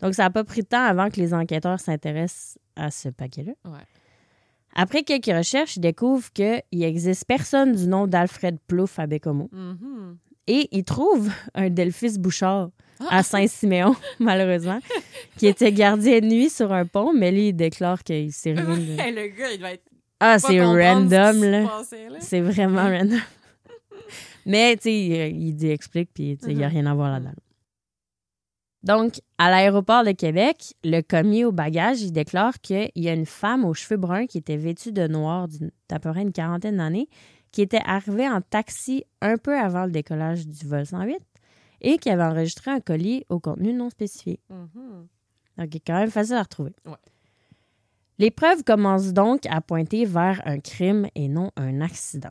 Donc, ça n'a pas pris de temps avant que les enquêteurs s'intéressent à ce paquet-là.
Ouais.
Après quelques recherches, ils découvrent qu'il n'existe personne du nom d'Alfred Plouffe à Bécomo.
Mhm.
Et ils trouvent un Delphis Bouchard
Ah!
à Saint-Siméon, malheureusement, qui était gardien de nuit sur un pont, mais lui, il déclare qu'il s'est rien... de-
Hey, le gars, il va être
Ah, c'est random,
ce
là. C'est vraiment random. Mais, tu sais, il, il dit- explique, puis il n'y a
Mhm.
rien à voir là-dedans. Donc, à l'aéroport de Québec, le commis au bagage, il déclare qu'il y a une femme aux cheveux bruns qui était vêtue de noir d'une- d'à peu près une quarantaine d'années, qui était arrivée en taxi un peu avant le décollage du vol 108 et qui avait enregistré un colis au contenu non spécifié.
Mhm.
Donc, il est quand même facile à retrouver.
Ouais.
Les preuves commencent donc à pointer vers un crime et non un accident.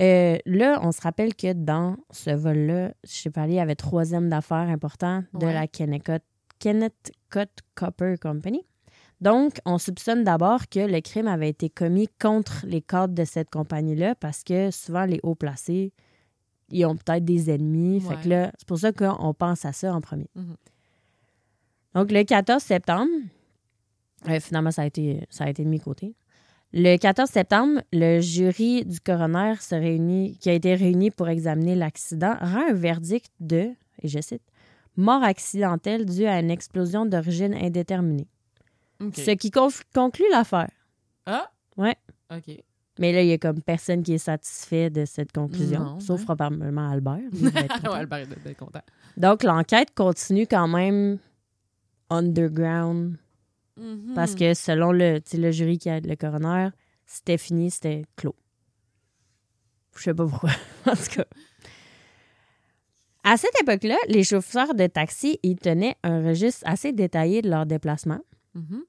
Euh, là, on se rappelle que dans ce vol-là, Chevalier avait trois hommes d'affaires importants de
Ouais.
la Kennecott, Kennecott Copper Company. Donc, on soupçonne d'abord que le crime avait été commis contre les cadres de cette compagnie-là parce que souvent, les hauts placés, ils ont peut-être des ennemis. Fait que là, c'est pour ça qu'on pense à ça en premier.
Mhm.
Donc, le 14 septembre, euh, finalement, ça a, été, ça a été mis de côté. Le 14 septembre, le jury du coroner se réunit, qui a été réuni pour examiner l'accident rend un verdict de, et je cite, mort accidentelle due à une explosion d'origine indéterminée. Ce qui conclut l'affaire.
Ah!
Ouais.
OK.
Mais là, il y a comme personne qui est satisfait de cette conclusion,
Non,
sauf
hein.
probablement Albert.
ouais, Albert être content.
Donc, l'enquête continue quand même underground
Mhm.
Parce que selon le, jury qui a le coroner, c'était fini, c'était clos. Je sais pas pourquoi. en tout cas. À cette époque-là, les chauffeurs de taxi, ils tenaient un registre assez détaillé de leurs déplacements.
Mhm.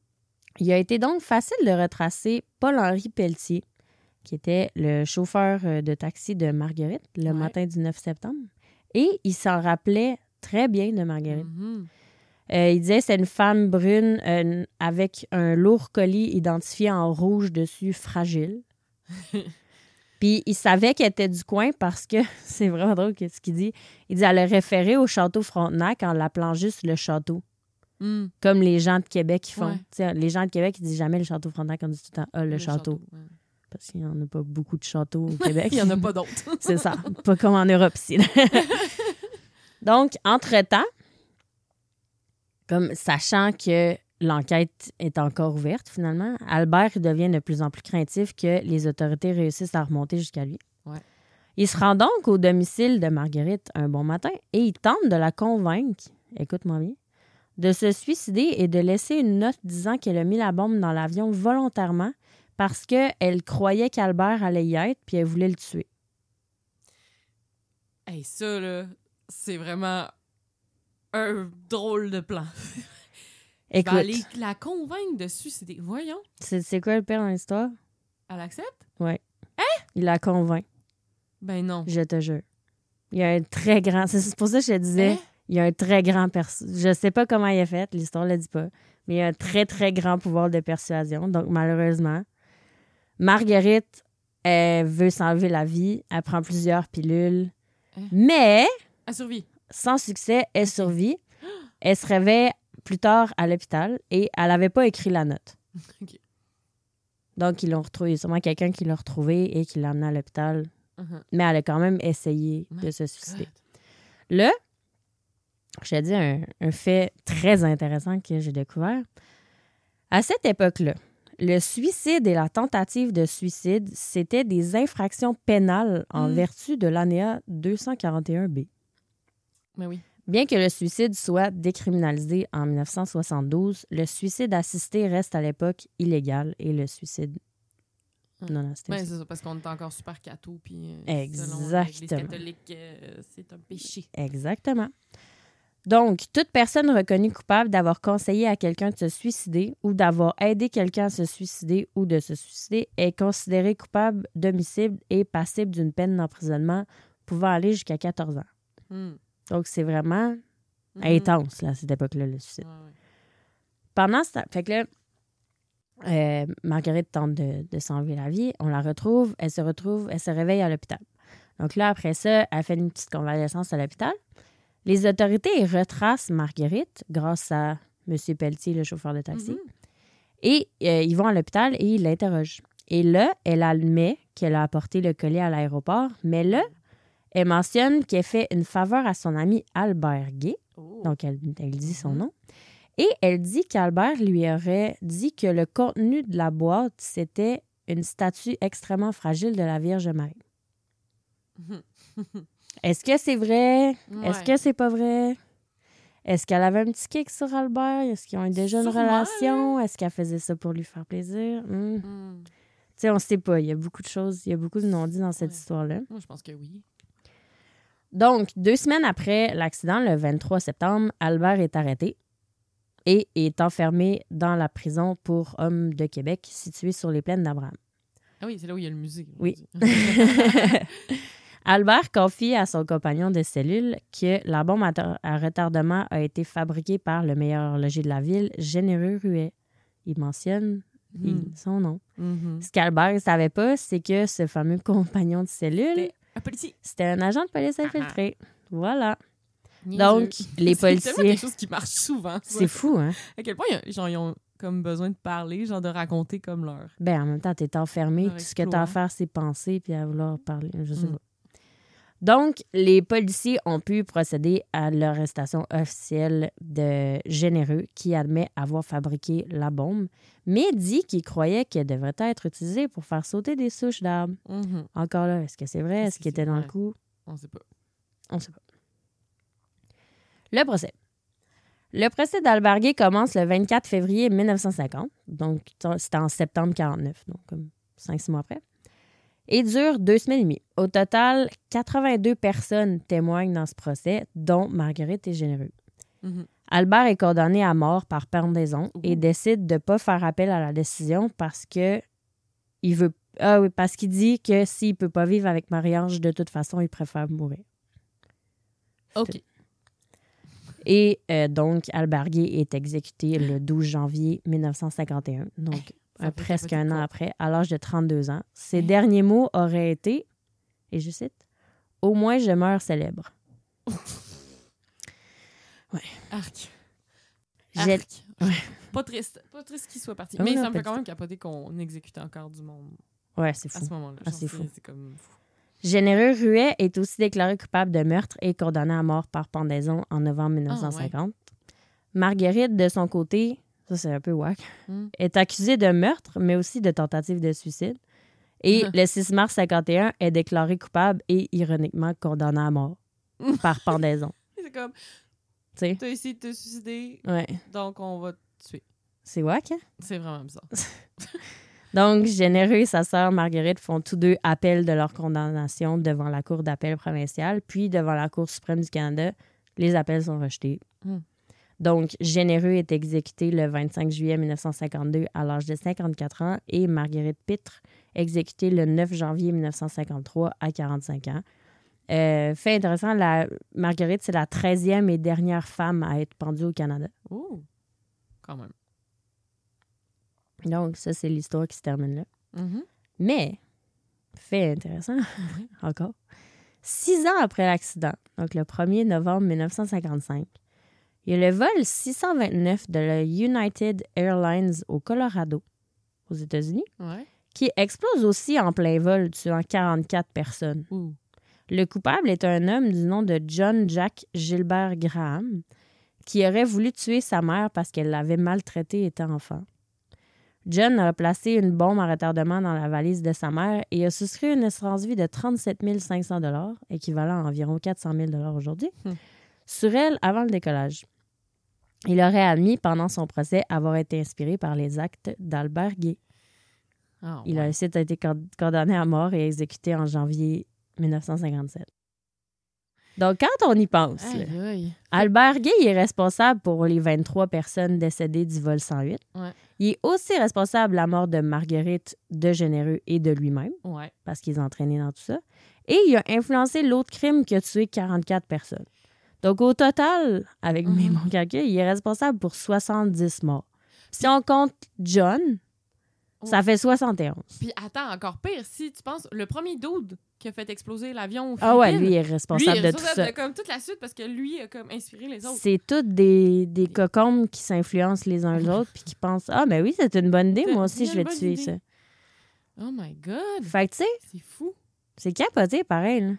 Il a été donc facile de retracer Paul-Henri Pelletier, qui était le chauffeur euh, de taxi de Marguerite le
Ouais.
matin du 9 septembre. Et il s'en rappelait très bien de Marguerite.
Mhm.
Euh, il disait c'est une femme brune euh, avec un lourd colis identifié en rouge dessus, fragile. Puis il savait qu'elle était du coin parce que c'est vraiment drôle ce qu'il dit. Il dit elle a référé au château Frontenac en l'appelant juste le château,
Mm.
comme les gens de Québec qui font.
Ouais.
Les gens de Québec ils disent jamais le château Frontenac, on dit tout le temps ah, le, château.
ouais.
Parce qu'il n'y en a pas beaucoup de châteaux au Québec.
Il n'y en a pas d'autres.
C'est ça. Pas comme en Europe ici. Donc, entre-temps, comme sachant que l'enquête est encore ouverte finalement, Albert devient de plus en plus craintif que les autorités réussissent à remonter jusqu'à lui.
Ouais.
Il se rend donc au domicile de Marguerite un bon matin et il tente de la convaincre, écoute-moi bien, de se suicider et de laisser une note disant qu'elle a mis la bombe dans l'avion volontairement parce qu'elle croyait qu'Albert allait y être puis elle voulait le tuer.
Hey, ça, là, c'est vraiment un drôle de plan.
Écoute,
aller la convaincre de suicider. Voyons.
c'est c'est quoi le pire dans l'histoire?
Elle accepte?
Il la convainc,
Ben non.
je te jure. Il y a un très grand... C'est pour ça que je te disais,
Hein?
Il y a un très grand... perso- Je sais pas comment il est fait, l'histoire ne le dit pas, mais il y a un très, très grand pouvoir de persuasion. Donc, malheureusement, Marguerite, elle veut s'enlever la vie. Elle prend plusieurs pilules.
Hein?
Mais,
Elle survit.
Sans succès, elle survit. Elle se réveille plus tard à l'hôpital et elle n'avait pas écrit la note. Donc, ils l'ont retrouvé. Il y a sûrement quelqu'un qui l'a retrouvée et qui l'a emmenée à l'hôpital.
Mhm.
Mais elle a quand même essayé de
My
se suicider.
God.
Là, je te dis un, un fait très intéressant que j'ai découvert. À cette époque-là, le suicide et la tentative de suicide, c'était des infractions pénales en
Mm.
vertu de l'ANEA 241B.
Mais oui.
Bien que le suicide soit décriminalisé en 1972, le suicide assisté reste à l'époque illégal et le suicide
Mm.
non assisté.
Ben, c'est ça, parce qu'on est encore super catho, puis euh, selon
Exactement.
catholique, euh, c'est un péché.
Exactement. Donc, toute personne reconnue coupable d'avoir conseillé à quelqu'un de se suicider ou d'avoir aidé quelqu'un à se suicider ou de se suicider est considérée coupable d'homicide et passible d'une peine d'emprisonnement pouvant aller jusqu'à 14 ans.
Hmm.
Donc, c'est vraiment
Mhm.
intense, là, à cette époque-là, le suicide.
Ouais.
Pendant ce temps, fait que là, euh, Marguerite tente de, de s'enlever la vie. On la retrouve. Elle se retrouve, elle se réveille à l'hôpital. Donc là, après ça, elle fait une petite convalescence à l'hôpital. Les autorités retracent Marguerite grâce à M. Pelletier, le chauffeur de taxi.
Mhm.
Et euh, ils vont à l'hôpital et ils l'interrogent. Et là, elle admet qu'elle a apporté le collier à l'aéroport, mais là, elle mentionne qu'elle fait une faveur à son ami Albert Gay.
Oh.
Donc, elle, elle dit son
Mhm.
nom. Et elle dit qu'Albert lui aurait dit que le contenu de la boîte, c'était une statue extrêmement fragile de la Vierge Marie. Est-ce que c'est vrai? Est-ce que c'est pas vrai? Est-ce qu'elle avait un petit kick sur Albert? Est-ce qu'ils ont eu déjà une relation? Est-ce qu'elle faisait ça pour lui faire plaisir? Hmm.
Hmm.
Tu sais, on sait pas. Il y a beaucoup de choses, il y a beaucoup de non-dits dans cette
Ouais.
histoire-là.
Moi, je pense que oui.
Donc, deux semaines après l'accident, le 23 septembre, Albert est arrêté et est enfermé dans la prison pour hommes de Québec située sur les plaines d'Abraham.
Ah oui, c'est là où il y a le musée.
Oui. Albert confie à son compagnon de cellule que la bombe à, retardement a été fabriquée par le meilleur logis de la ville, Généreux Ruet. Il mentionne
Hmm.
son nom.
Mhm.
Ce qu'Albert ne savait pas, c'est que ce fameux compagnon de cellule,
un policier.
c'était un agent de police
Ah,
infiltré. Voilà. Donc, les
C'est
policiers...
quelque chose qui marche souvent.
C'est fou, hein?
À quel point genre, ils ont comme besoin de parler, genre de raconter comme leur.
Ben, en même temps, t'es enfermé. Tout ce que t'as à
exploit.
faire, c'est penser puis à vouloir parler. Je sais
Mm.
pas. Donc, les policiers ont pu procéder à l'arrestation officielle de Généreux, qui admet avoir fabriqué la bombe, mais dit qu'il croyait qu'elle devrait être utilisée pour faire sauter des souches d'arbres.
Mhm.
Encore là, est-ce que c'est vrai?
Est-ce
qu'il était dans le coup?
On sait pas.
On sait pas. Le procès. Le procès d'Albert Gay commence le 24 février 1950, donc c'était en septembre 49, donc comme 5-6 mois après, et dure deux semaines et demie. Au total, 82 personnes témoignent dans ce procès, dont Marguerite et Généreux.
Mhm.
Albert est condamné à mort par pendaison et décide de ne pas faire appel à la décision parce que il veut ah oui, parce qu'il dit que s'il peut pas vivre avec Marie-Ange, de toute façon, il préfère mourir.
OK.
Et euh, donc, Albert Gay est exécuté le 12 janvier 1951, donc
Fait
presque un an
quoi?
après, à l'âge de 32 ans. Ses
Hein?
derniers mots auraient été, et je cite, Au moins je meurs célèbre.
Arc.
J'ai-
Arc. Pas triste. Pas triste qu'il soit parti.
Ah
Mais
non,
ça me fait quand même capoter qu'on exécute encore du monde
Ouais, c'est
à
fou.
ce moment-là.
Ah, c'est fou.
C'est comme fou.
Généreux Ruet est aussi déclaré coupable de meurtre et condamné à mort par pendaison en novembre 1950. Marguerite, de son côté, ça c'est un peu whack,
Hmm.
est accusée de meurtre, mais aussi de tentative de suicide. Et le 6 mars 51 est déclarée coupable et ironiquement condamnée à mort par pendaison.
C'est comme, t'as essayé de te suicider,
Ouais,
donc on va te tuer.
c'est whack, hein?
C'est vraiment bizarre.
Donc, Généreux et sa sœur Marguerite font tous deux appel de leur condamnation devant la Cour d'appel provinciale, puis devant la Cour suprême du Canada. Les appels sont rejetés.
Hmm.
Donc, Généreux est exécuté le 25 juillet 1952 à l'âge de 54 ans et Marguerite Pitre exécutée le 9 janvier 1953 à 45 ans. Euh, fait intéressant, la Marguerite, c'est la 13e et dernière femme à être pendue au Canada.
Oh, quand même.
Donc, ça, c'est l'histoire qui se termine là.
Mhm.
Mais, fait intéressant, encore, six ans après l'accident, donc le 1er novembre 1955, il y a le vol 629 de la United Airlines au Colorado, aux États-Unis,
Ouais.
qui explose aussi en plein vol, tuant 44 personnes.
Ouh.
Le coupable est un homme du nom de John Jack Gilbert Graham, qui aurait voulu tuer sa mère parce qu'elle l'avait maltraité étant enfant. John a placé une bombe à retardement dans la valise de sa mère et a souscrit une assurance vie de 37 500 équivalent à environ 400 000 aujourd'hui,
Hmm.
sur elle avant le décollage. Il aurait admis pendant son procès avoir été inspiré par les actes d'Albert Gay.
Ah,
Il a ensuite été cond- condamné à mort et exécuté en janvier 1957. Donc, quand on y pense, là. Albert Gay est responsable pour les 23 personnes décédées du vol 108.
Ouais.
Il est aussi responsable de la mort de Marguerite de Généreux et de lui-même,
Ouais.
parce qu'ils ont entraîné dans tout ça. Et il a influencé l'autre crime qui a tué 44 personnes. Donc, au total, avec mes
Mhm.
mon calcul, il est responsable pour 70 morts. Si on compte John, ça fait 71.
Puis attends, encore pire, si tu penses, le premier dude qui a fait exploser l'avion aux
Ah ouais, lui est responsable de tout ça.
de comme toute la suite parce que lui a comme inspiré les autres.
C'est toutes des, des cocombes qui s'influencent les uns les autres puis qui pensent Ah, ben oui, c'est une bonne idée, moi aussi, je vais tuer
idée.
ça.
Oh my god,
Fait que, tu sais,
c'est fou.
c'est capoté pareil. Là.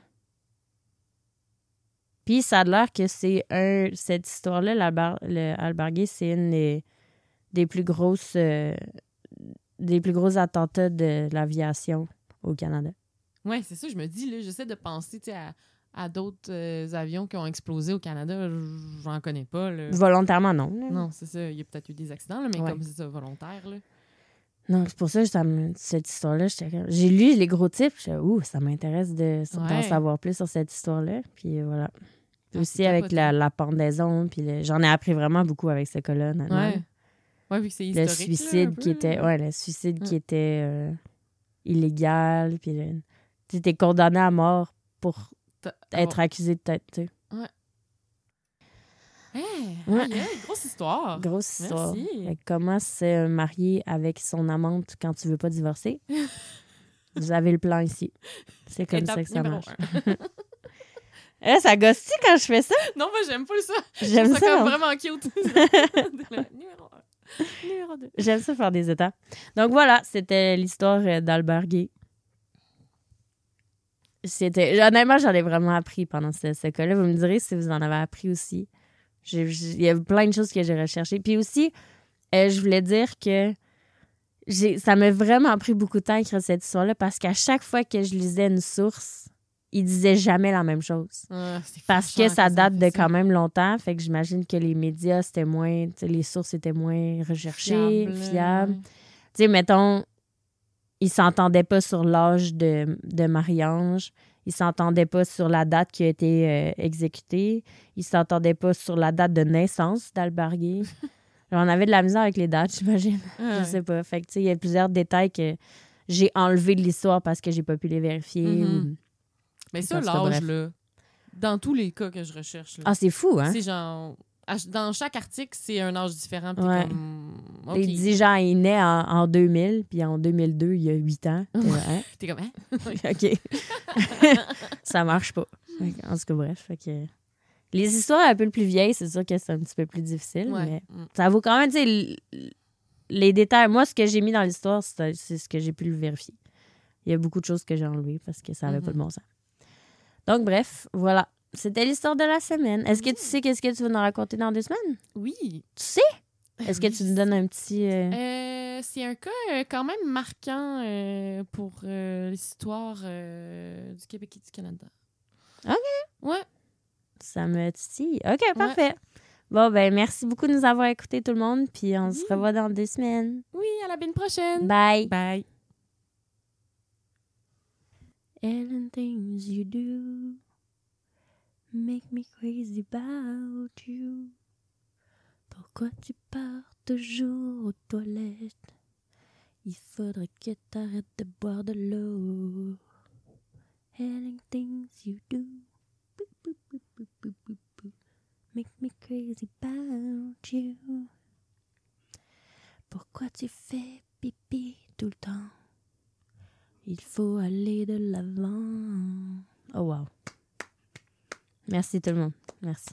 Puis ça a l'air que c'est un. Cette histoire-là, Albergué, c'est une des, des plus grosses. euh, des plus gros attentats de l'aviation au Canada.
Ouais, c'est ça, je me dis, là, j'essaie de penser à, à d'autres euh, avions qui ont explosé au Canada. J'en connais pas. Là.
Volontairement, non. là.
Non, c'est ça. Il y a peut-être eu des accidents, là, mais
Ouais.
comme c'est ça, volontaire. Là.
Non, c'est pour ça que ça me- cette histoire-là, j'ai lu les gros types, je ouh, ça m'intéresse de d'en
Ouais.
savoir plus sur cette histoire-là. Puis voilà.
Ah,
aussi avec la, la pendaison, puis le- j'en ai appris vraiment beaucoup avec ce cas-là.
Ouais. Ouais, c'est
Le
historique. un
suicide qui était, ouais, le suicide qui
Ouais.
était euh, illégal, puis le- tu étais condamné à mort pour être accusé de tête, tu sais.
Hey,
Ouais.
aïe, aïe, grosse histoire.
Grosse histoire.
Merci.
Comment se marier avec son amante quand tu veux pas divorcer? Vous avez le plan ici. C'est comme
Étape
ça que ça marche. Eh, ça gosse quand je fais ça?
non, moi, j'aime pas ça. Je
J'aime ça.
ça comme
hein.
vraiment cute. Numéro un. Numéro deux.
J'aime ça faire des étapes. Donc voilà, c'était l'histoire euh, d'Albert Gay. C'était. Honnêtement, j'en ai vraiment appris pendant ce, ce cas-là. Vous me direz si vous en avez appris aussi. Il y a plein de choses que j'ai recherchées. Puis aussi, euh, je voulais dire que ça m'a vraiment pris beaucoup de temps à écrire cette histoire-là parce qu'à chaque fois que je lisais une source, il disait jamais la même chose.
Ah,
Parce que
fâchant
ça date de quand même longtemps, fait que j'imagine que les médias, c'était moins, les sources étaient moins recherchées,
Fiable,
fiables. Tu sais, mettons, ils s'entendaient pas sur l'âge de, de Marie-Ange, ils s'entendaient pas sur la date qui a été euh, exécutée, ils s'entendaient pas sur la date de naissance d'Albert Gay. On avait de la misère avec les dates, j'imagine.
Ah,
Je sais pas. Fait que, tu sais, il y a plusieurs détails que j'ai enlevés de l'histoire parce que j'ai pas pu les vérifier.
Mhm.
ou-
Mais ça, l'âge, là, dans tous les cas que je recherche, là,
Ah, c'est fou, hein?
c'est genre. Dans chaque article, c'est un âge différent.
Ouais.
comme. OK.
Il dit genre, il naît en, en 2000, puis en 2002, il y a 8 ans. T'es là, hein?
T'es comme, hein?
OK. ça marche pas. En tout cas, bref. que... Les histoires un peu plus vieilles, c'est sûr que c'est un petit peu plus difficile,
Ouais.
mais
Mm.
ça vaut quand même, tu sais, les détails. Moi, ce que j'ai mis dans l'histoire, c'est ce que j'ai pu le vérifier. Il y a beaucoup de choses que j'ai enlevées parce que ça avait pas
Mhm.
de bon sens. Donc, bref, voilà. C'était l'histoire de la semaine. Est-ce que tu sais qu'est-ce que tu vas nous raconter dans deux semaines?
Oui.
Tu sais? Est-ce que tu nous donnes un petit... euh,
Euh, c'est un cas euh, quand même marquant pour l'histoire du Québec et du Canada.
OK.
Ouais.
Ça me titille. OK, parfait. Bon, ben merci beaucoup de nous avoir écoutés, tout le monde. Puis on se revoit dans deux semaines.
Oui, à la semaine prochaine.
Bye.
Bye.
And things you do make me crazy about you. Pourquoi tu pars toujours aux toilettes? Il faudrait que t'arrêtes de boire de l'eau. Hailing things you do. Boop, boop, boop. Make me crazy about you. Pourquoi tu fais pipi tout le temps? Il faut aller de l'avant. Oh wow. Merci tout le monde. Merci.